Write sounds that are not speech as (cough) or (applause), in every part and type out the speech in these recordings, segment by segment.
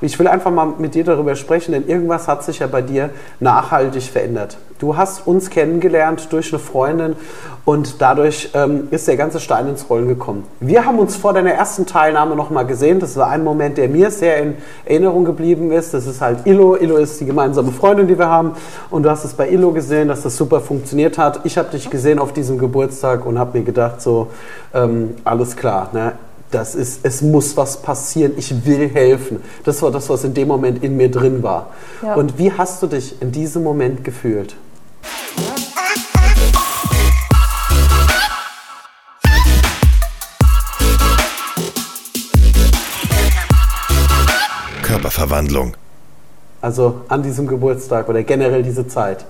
Ich will einfach mal mit dir darüber sprechen, denn irgendwas hat sich ja bei dir nachhaltig verändert. Du hast uns kennengelernt durch eine Freundin und dadurch ähm, ist der ganze Stein ins Rollen gekommen. Wir haben uns vor deiner ersten Teilnahme nochmal gesehen. Das war ein Moment, der mir sehr in Erinnerung geblieben ist. Das ist halt Illo. Illo ist die gemeinsame Freundin, die wir haben. Und du hast es bei Illo gesehen, dass das super funktioniert hat. Ich habe dich gesehen auf diesem Geburtstag und habe mir gedacht, so, ähm, alles klar. Ne? Das ist, es muss was passieren, ich will helfen. Das war das, was in dem Moment in mir drin war. Ja. Und wie hast du dich in diesem Moment gefühlt? Körperverwandlung. Also an diesem Geburtstag oder generell diese Zeit.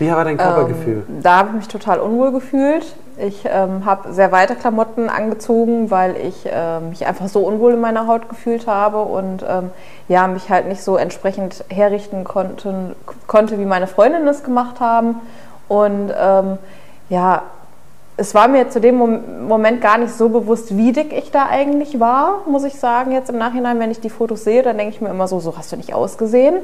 Wie war dein Körpergefühl? Ähm, da habe ich mich total unwohl gefühlt. Ich ähm, habe sehr weite Klamotten angezogen, weil ich äh, mich einfach so unwohl in meiner Haut gefühlt habe und ähm, ja, mich halt nicht so entsprechend herrichten konnte, konnte wie meine Freundinnen es gemacht haben. Und ähm, ja, es war mir zu dem Moment gar nicht so bewusst, wie dick ich da eigentlich war, muss ich sagen. Jetzt im Nachhinein, wenn ich die Fotos sehe, dann denke ich mir immer so, so hast du nicht ausgesehen.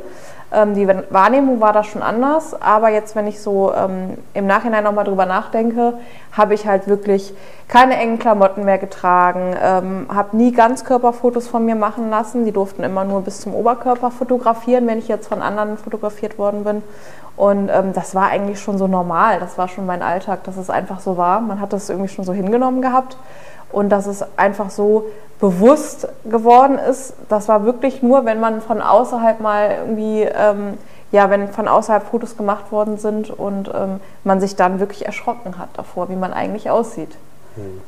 Ähm, die Wahrnehmung war da schon anders, aber jetzt, wenn ich so ähm, im Nachhinein nochmal drüber nachdenke, habe ich halt wirklich keine engen Klamotten mehr getragen, ähm, habe nie Ganzkörperfotos von mir machen lassen. Die durften immer nur bis zum Oberkörper fotografieren, wenn ich jetzt von anderen fotografiert worden bin. Und ähm, das war eigentlich schon so normal, das war schon mein Alltag, dass es einfach so war. Man hat das irgendwie schon so hingenommen gehabt und dass es einfach so bewusst geworden ist, das war wirklich nur, wenn man von außerhalb mal irgendwie, ähm, ja, wenn von außerhalb Fotos gemacht worden sind und ähm, man sich dann wirklich erschrocken hat davor, wie man eigentlich aussieht. Hm.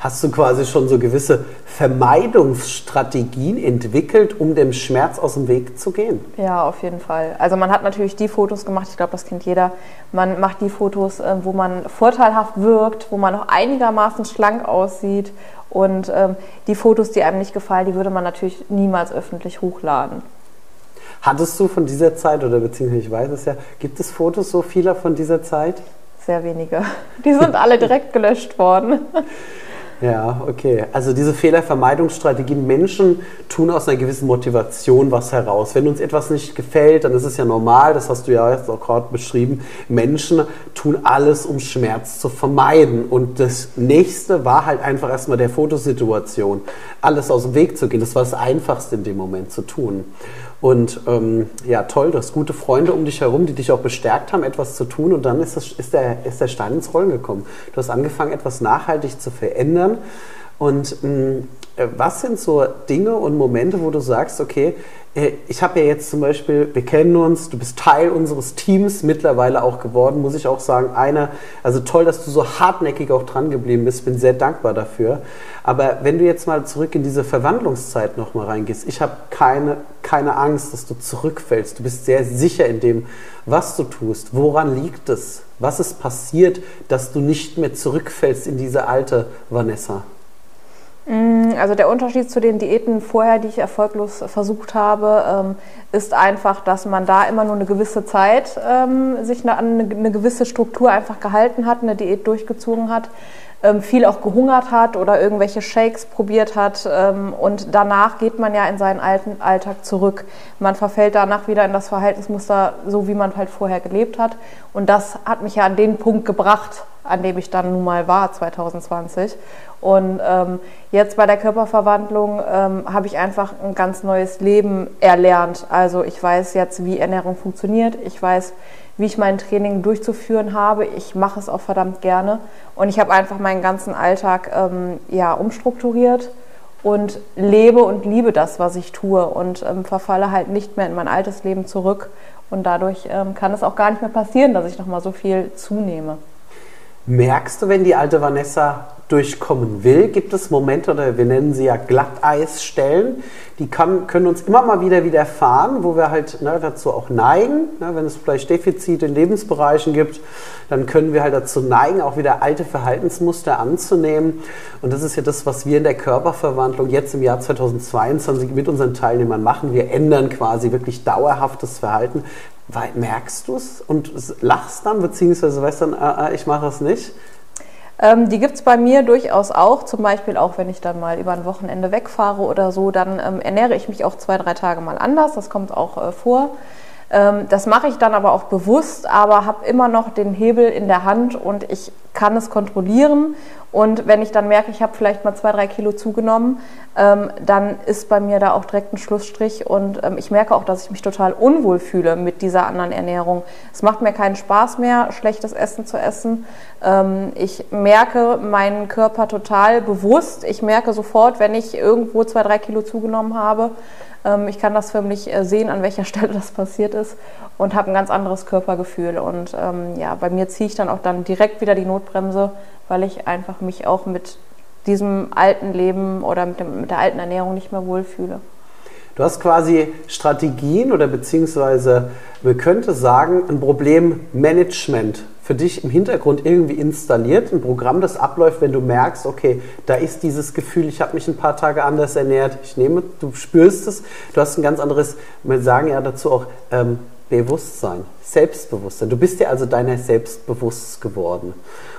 Hast du quasi schon so gewisse Vermeidungsstrategien entwickelt, um dem Schmerz aus dem Weg zu gehen? Ja, auf jeden Fall. Also man hat natürlich die Fotos gemacht, ich glaube, das kennt jeder. Man macht die Fotos, äh, wo man vorteilhaft wirkt, wo man noch einigermaßen schlank aussieht. Und ähm, die Fotos, die einem nicht gefallen, die würde man natürlich niemals öffentlich hochladen. Hattest du von dieser Zeit, oder beziehungsweise ich weiß es ja, gibt es Fotos so vieler von dieser Zeit? Sehr wenige. (laughs) Die sind alle direkt gelöscht worden. Ja, okay. Also diese Fehlervermeidungsstrategien, Menschen tun aus einer gewissen Motivation was heraus. Wenn uns etwas nicht gefällt, dann ist es ja normal, das hast du ja jetzt auch gerade beschrieben, Menschen tun alles, um Schmerz zu vermeiden. Und das nächste war halt einfach erstmal der Fotosituation, alles aus dem Weg zu gehen. Das war das Einfachste in dem Moment zu tun. Und ähm, ja, toll, du hast gute Freunde um dich herum, die dich auch bestärkt haben, etwas zu tun. Und dann ist, das, ist, der, ist der Stein ins Rollen gekommen. Du hast angefangen, etwas nachhaltig zu verändern. Und mh, mm, äh, was sind so Dinge und Momente, wo du sagst, okay, äh, ich habe ja jetzt zum Beispiel, wir kennen uns, du bist Teil unseres Teams mittlerweile auch geworden, muss ich auch sagen. Einer, also toll, dass du so hartnäckig auch dran geblieben bist, bin sehr dankbar dafür. Aber wenn du jetzt mal zurück in diese Verwandlungszeit nochmal reingehst, ich habe keine, keine Angst, dass du zurückfällst. Du bist sehr sicher in dem, was du tust. Woran liegt es? Was ist passiert, dass du nicht mehr zurückfällst in diese alte Vanessa? Mm, also der Unterschied zu den Diäten vorher, die ich erfolglos versucht habe, ähm, ist einfach, dass man da immer nur eine gewisse Zeit ähm, sich an eine gewisse Struktur einfach gehalten hat, eine Diät durchgezogen hat viel auch gehungert hat oder irgendwelche Shakes probiert hat. Ähm, und danach geht man ja in seinen alten Alltag zurück. Man verfällt danach wieder in das Verhaltensmuster, so wie man halt vorher gelebt hat. Und das hat mich ja an den Punkt gebracht, an dem ich dann nun mal war, 2020. Und ähm, jetzt bei der Körperverwandlung ähm, habe ich einfach ein ganz neues Leben erlernt. Also ich weiß jetzt, wie Ernährung funktioniert. Ich weiß, wie ich mein Training durchzuführen habe. Ich mache es auch verdammt gerne. Und ich habe einfach meinen ganzen Alltag ähm, ja, umstrukturiert und lebe und liebe das, was ich tue und ähm, verfalle halt nicht mehr in mein altes Leben zurück. Und dadurch ähm, kann es auch gar nicht mehr passieren, dass ich nochmal so viel zunehme. Merkst du, wenn die alte Vanessa durchkommen will, gibt es Momente, oder wir nennen sie ja Glatteisstellen, die kann, können uns immer mal wieder widerfahren, wo wir halt ne, dazu auch neigen. Ne, wenn es vielleicht Defizite in Lebensbereichen gibt, dann können wir halt dazu neigen, auch wieder alte Verhaltensmuster anzunehmen. Und das ist ja das, was wir in der Körperverwandlung jetzt im Jahr 2022 mit unseren Teilnehmern machen. Wir ändern quasi wirklich dauerhaftes Verhalten. Merkst du es und lachst dann, beziehungsweise weißt dann, äh, ich mache es nicht? Ähm, die gibt es bei mir durchaus auch. Zum Beispiel auch, wenn ich dann mal über ein Wochenende wegfahre oder so, dann ähm, ernähre ich mich auch zwei, drei Tage mal anders. Das kommt auch äh, vor. Ähm, das mache ich dann aber auch bewusst, aber habe immer noch den Hebel in der Hand und ich kann es kontrollieren. Und wenn ich dann merke, ich habe vielleicht mal zwei, drei Kilo zugenommen, ähm, dann ist bei mir da auch direkt ein Schlussstrich. Und ähm, ich merke auch, dass ich mich total unwohl fühle mit dieser anderen Ernährung. Es macht mir keinen Spaß mehr, schlechtes Essen zu essen. Ich merke meinen Körper total bewusst. Ich merke sofort, wenn ich irgendwo zwei, drei Kilo zugenommen habe. Ähm, ich kann das für mich äh, sehen, an welcher (laughs) Stelle das passiert ist und habe ein ganz anderes Körpergefühl. Und ähm, ja, bei mir ziehe ich dann auch dann direkt wieder die Notbremse, weil ich einfach mich auch mit diesem alten Leben oder mit, dem, mit der alten Ernährung nicht mehr wohlfühle. Du hast quasi Strategien oder beziehungsweise, man könnte sagen, ein Problemmanagement für dich im Hintergrund irgendwie installiert, ein Programm, das abläuft, wenn du merkst, okay, da ist dieses Gefühl, ich habe mich ein paar Tage anders ernährt, ich nehme, du spürst es, du hast ein ganz anderes, wir sagen ja dazu auch ähm, Bewusstsein, Selbstbewusstsein. Du bist dir also deiner selbst bewusst geworden.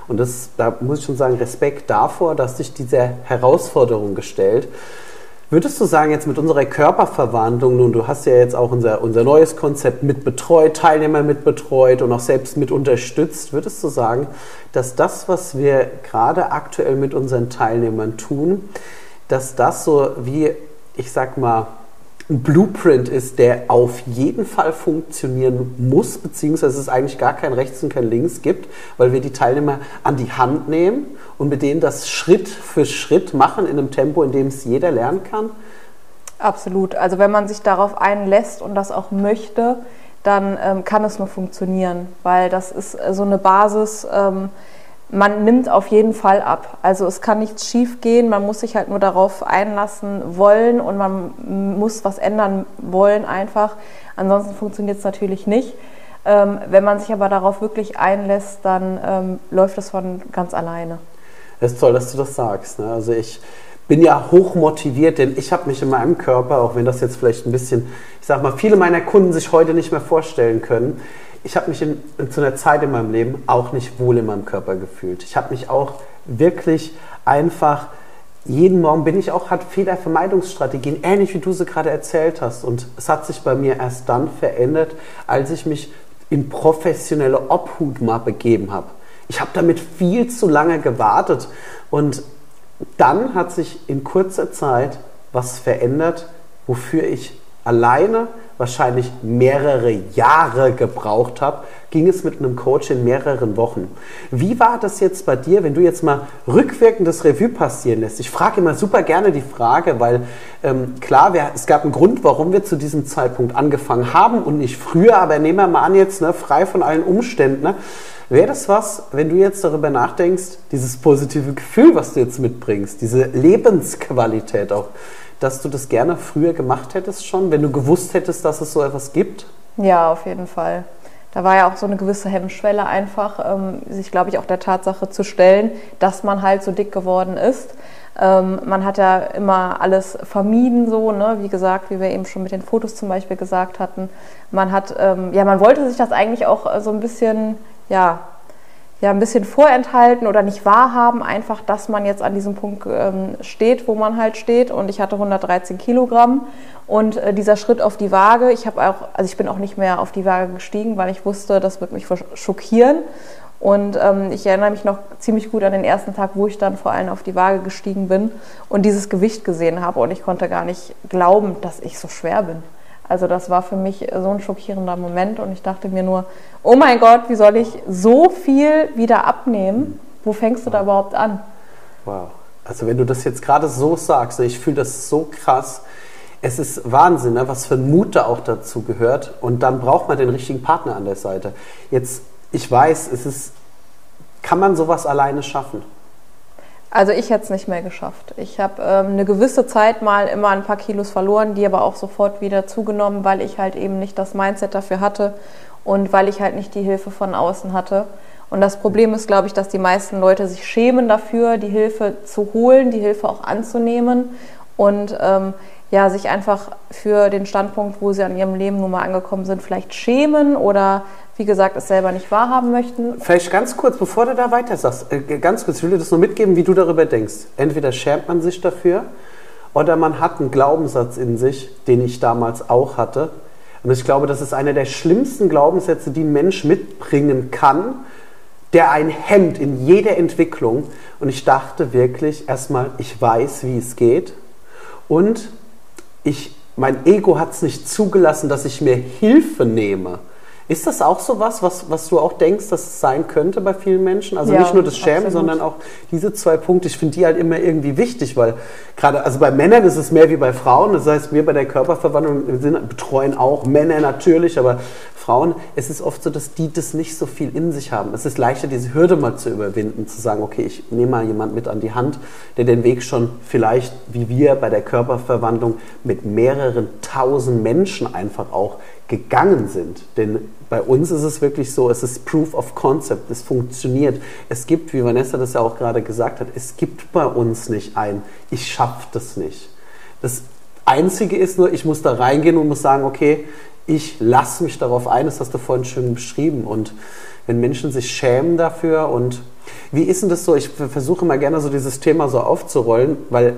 Und das, da muss ich schon sagen, Respekt davor, dass dich dieser Herausforderung gestellt. Würdest du sagen, jetzt mit unserer Körperverwandlung, nun, du hast ja jetzt auch unser, unser neues Konzept mit betreut, Teilnehmer mit betreut und auch selbst mit unterstützt, würdest du sagen, dass das, was wir gerade aktuell mit unseren Teilnehmern tun, dass das so wie, ich sag mal, ein Blueprint ist, der auf jeden Fall funktionieren muss, beziehungsweise es eigentlich gar kein Rechts und kein Links gibt, weil wir die Teilnehmer an die Hand nehmen und mit denen das Schritt für Schritt machen in einem Tempo, in dem es jeder lernen kann? Absolut. Also wenn man sich darauf einlässt und das auch möchte, dann ähm, kann es nur funktionieren, weil das ist äh, so eine Basis. Ähm, man nimmt auf jeden Fall ab. Also es kann nichts schief gehen, man muss sich halt nur darauf einlassen wollen und man muss was ändern wollen einfach. Ansonsten funktioniert es natürlich nicht. Ähm, wenn man sich aber darauf wirklich einlässt, dann ähm, läuft es von ganz alleine. Es ist toll, dass du das sagst. Ne? Also ich bin ja hoch motiviert, denn ich habe mich in meinem Körper, auch wenn das jetzt vielleicht ein bisschen, ich sag mal, viele meiner Kunden sich heute nicht mehr vorstellen können, ich habe mich in, in, zu einer Zeit in meinem Leben auch nicht wohl in meinem Körper gefühlt. Ich habe mich auch wirklich einfach, jeden Morgen bin ich auch, hat Fehlervermeidungsstrategien, ähnlich wie du sie gerade erzählt hast. Und es hat sich bei mir erst dann verändert, als ich mich in professionelle Obhut mal begeben habe. Ich habe damit viel zu lange gewartet und dann hat sich in kurzer Zeit was verändert, wofür ich alleine wahrscheinlich mehrere Jahre gebraucht habe, ging es mit einem Coach in mehreren Wochen. Wie war das jetzt bei dir, wenn du jetzt mal rückwirkendes Revue passieren lässt? Ich frage immer super gerne die Frage, weil ähm, klar, wir, es gab einen Grund, warum wir zu diesem Zeitpunkt angefangen haben und nicht früher, aber nehmen wir mal an jetzt, ne, frei von allen Umständen. Ne? Wäre das was, wenn du jetzt darüber nachdenkst, dieses positive Gefühl, was du jetzt mitbringst, diese Lebensqualität auch, dass du das gerne früher gemacht hättest schon, wenn du gewusst hättest, dass es so etwas gibt? Ja, auf jeden Fall. Da war ja auch so eine gewisse Hemmschwelle einfach, ähm, sich, glaube ich, auch der Tatsache zu stellen, dass man halt so dick geworden ist. Ähm, man hat ja immer alles vermieden, so, ne? wie gesagt, wie wir eben schon mit den Fotos zum Beispiel gesagt hatten. Man hat, ähm, ja, man wollte sich das eigentlich auch äh, so ein bisschen, ja, ja, ein bisschen vorenthalten oder nicht wahrhaben, einfach, dass man jetzt an diesem Punkt ähm, steht, wo man halt steht. Und ich hatte 113 Kilogramm und äh, dieser Schritt auf die Waage, ich habe auch, also ich bin auch nicht mehr auf die Waage gestiegen, weil ich wusste, das wird mich schockieren. Und ähm, ich erinnere mich noch ziemlich gut an den ersten Tag, wo ich dann vor allem auf die Waage gestiegen bin und dieses Gewicht gesehen habe. Und ich konnte gar nicht glauben, dass ich so schwer bin. Also das war für mich so ein schockierender Moment und ich dachte mir nur, oh mein Gott, wie soll ich so viel wieder abnehmen? Wo fängst du da überhaupt an? Wow. Also wenn du das jetzt gerade so sagst, ich fühle das so krass. Es ist Wahnsinn, ne, was für ein Mut da auch dazu gehört. Und dann braucht man den richtigen Partner an der Seite. Jetzt, ich weiß, es ist, kann man sowas alleine schaffen? Also ich hätte es nicht mehr geschafft. Ich habe ähm, eine gewisse Zeit mal immer ein paar Kilos verloren, die aber auch sofort wieder zugenommen, weil ich halt eben nicht das Mindset dafür hatte und weil ich halt nicht die Hilfe von außen hatte. Und das Problem ist, glaube ich, dass die meisten Leute sich schämen dafür, die Hilfe zu holen, die Hilfe auch anzunehmen. Und ähm, ja, sich einfach für den Standpunkt, wo sie an ihrem Leben nun mal angekommen sind, vielleicht schämen oder wie gesagt, es selber nicht wahrhaben möchten. Vielleicht ganz kurz, bevor du da weiter sagst, äh, ganz kurz, ich will dir das nur mitgeben, wie du darüber denkst. Entweder schämt man sich dafür oder man hat einen Glaubenssatz in sich, den ich damals auch hatte. Und ich glaube, das ist einer der schlimmsten Glaubenssätze, die ein Mensch mitbringen kann, der einen hemmt in jeder Entwicklung. Und ich dachte wirklich erstmal, ich weiß, wie es geht. Und ich, mein Ego hat es nicht zugelassen, dass ich mir Hilfe nehme. Ist das auch so was, was, was du auch denkst, dass es sein könnte bei vielen Menschen? Also ja, nicht nur das Schämen, absolut. sondern auch diese zwei Punkte. Ich finde die halt immer irgendwie wichtig, weil gerade, also bei Männern ist es mehr wie bei Frauen. Das heißt, wir bei der Körperverwandlung sind, betreuen auch Männer natürlich, aber Frauen, es ist oft so, dass die das nicht so viel in sich haben. Es ist leichter, diese Hürde mal zu überwinden, zu sagen, okay, ich nehme mal jemand mit an die Hand, der den Weg schon vielleicht, wie wir bei der Körperverwandlung, mit mehreren tausend Menschen einfach auch gegangen sind. Denn bei uns ist es wirklich so, es ist Proof of Concept, es funktioniert. Es gibt, wie Vanessa das ja auch gerade gesagt hat, es gibt bei uns nicht ein, ich schaffe das nicht. Das Einzige ist nur, ich muss da reingehen und muss sagen, okay, ich lasse mich darauf ein, das hast du vorhin schön beschrieben. Und wenn Menschen sich schämen dafür und wie ist denn das so? Ich versuche mal gerne so dieses Thema so aufzurollen, weil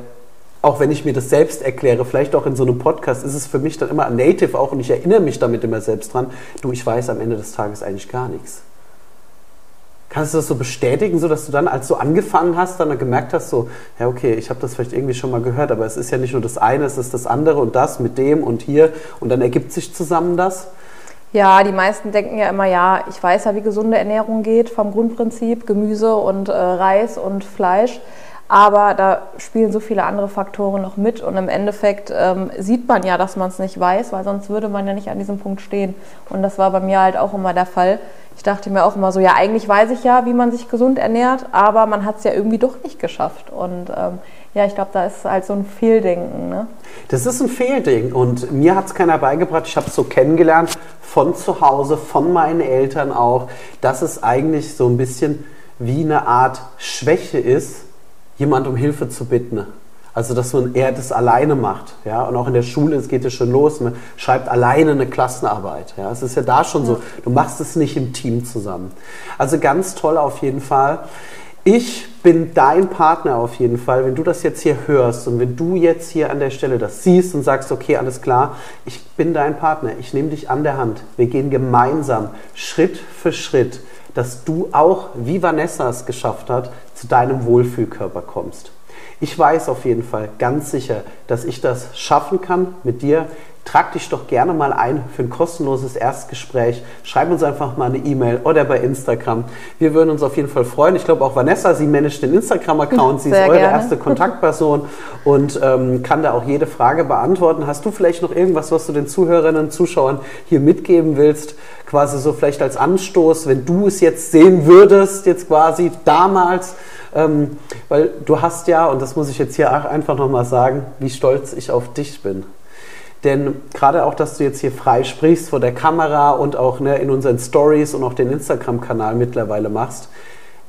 auch wenn ich mir das selbst erkläre, vielleicht auch in so einem Podcast, ist es für mich dann immer native auch und ich erinnere mich damit immer selbst dran, du, ich weiß am Ende des Tages eigentlich gar nichts. Kannst du das so bestätigen, so dass du dann, als du angefangen hast, dann gemerkt hast, so, ja, okay, ich habe das vielleicht irgendwie schon mal gehört, aber es ist ja nicht nur das eine, es ist das andere und das mit dem und hier und dann ergibt sich zusammen das? Ja, die meisten denken ja immer, ja, ich weiß ja, wie gesunde Ernährung geht vom Grundprinzip, Gemüse und äh, Reis und Fleisch. Aber da spielen so viele andere Faktoren noch mit und im Endeffekt ähm, sieht man ja, dass man es nicht weiß, weil sonst würde man ja nicht an diesem Punkt stehen. Und das war bei mir halt auch immer der Fall. Ich dachte mir auch immer so, ja, eigentlich weiß ich ja, wie man sich gesund ernährt, aber man hat es ja irgendwie doch nicht geschafft. Und ähm, ja, ich glaube, da ist halt so ein Fehldenken. Ne? Das ist ein Fehlding und mir hat es keiner beigebracht. Ich habe es so kennengelernt von zu Hause, von meinen Eltern auch, dass es eigentlich so ein bisschen wie eine Art Schwäche ist, jemand um Hilfe zu bitten. Also, dass man eher das alleine macht. Ja? Und auch in der Schule, es geht ja schon los, man schreibt alleine eine Klassenarbeit. Ja? Es ist ja da schon so, du machst es nicht im Team zusammen. Also ganz toll auf jeden Fall. Ich bin dein Partner auf jeden Fall, wenn du das jetzt hier hörst und wenn du jetzt hier an der Stelle das siehst und sagst, okay, alles klar, ich bin dein Partner, ich nehme dich an der Hand, wir gehen gemeinsam Schritt für Schritt, dass du auch, wie Vanessa es geschafft hat, zu deinem Wohlfühlkörper kommst. Ich weiß auf jeden Fall ganz sicher, dass ich das schaffen kann mit dir. Trag dich doch gerne mal ein für ein kostenloses Erstgespräch. Schreib uns einfach mal eine E-Mail oder bei Instagram. Wir würden uns auf jeden Fall freuen. Ich glaube auch Vanessa, sie managt den Instagram-Account. Sie Sehr ist eure gerne. erste Kontaktperson und ähm, kann da auch jede Frage beantworten. Hast du vielleicht noch irgendwas, was du den Zuhörerinnen und Zuschauern hier mitgeben willst? Quasi so vielleicht als Anstoß, wenn du es jetzt sehen würdest, jetzt quasi damals. Ähm, weil du hast ja, und das muss ich jetzt hier einfach nochmal sagen, wie stolz ich auf dich bin. Denn gerade auch, dass du jetzt hier frei sprichst vor der Kamera und auch ne, in unseren Stories und auch den Instagram-Kanal mittlerweile machst,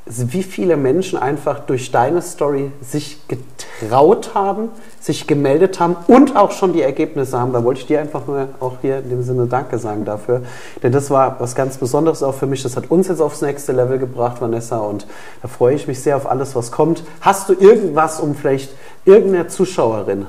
wie viele Menschen einfach durch deine Story sich getraut haben, sich gemeldet haben und auch schon die Ergebnisse haben. Da wollte ich dir einfach nur auch hier in dem Sinne Danke sagen dafür. Denn das war was ganz Besonderes auch für mich. Das hat uns jetzt aufs nächste Level gebracht, Vanessa. Und da freue ich mich sehr auf alles, was kommt. Hast du irgendwas, um vielleicht irgendeiner Zuschauerin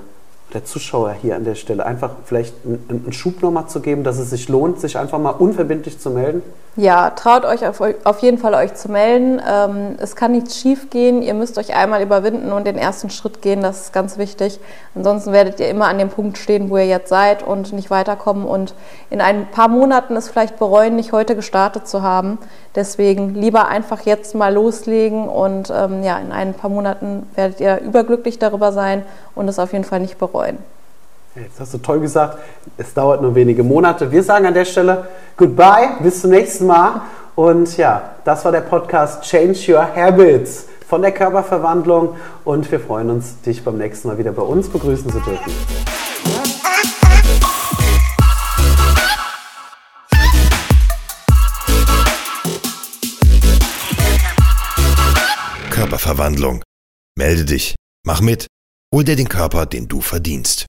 der Zuschauer hier an der Stelle einfach vielleicht einen, Schub nochmal zu geben, dass es sich lohnt, sich einfach mal unverbindlich zu melden? Ja, traut euch auf, auf jeden Fall euch zu melden. Ähm, es kann nichts schief gehen. Ihr müsst euch einmal überwinden und den ersten Schritt gehen. Das ist ganz wichtig. Ansonsten werdet ihr immer an dem Punkt stehen, wo ihr jetzt seid und nicht weiterkommen und in ein paar Monaten es vielleicht bereuen, nicht heute gestartet zu haben. Deswegen lieber einfach jetzt mal loslegen und ähm, ja, in ein paar Monaten werdet ihr überglücklich darüber sein und es auf jeden Fall nicht bereuen. Jetzt hast du toll gesagt, es dauert nur wenige Monate. Wir sagen an der Stelle Goodbye, bis zum nächsten Mal. Und ja, das war der Podcast Change Your Habits von der Körperverwandlung. Und wir freuen uns, dich beim nächsten Mal wieder bei uns begrüßen zu dürfen. Körperverwandlung. Melde dich, mach mit, hol dir den Körper, den du verdienst.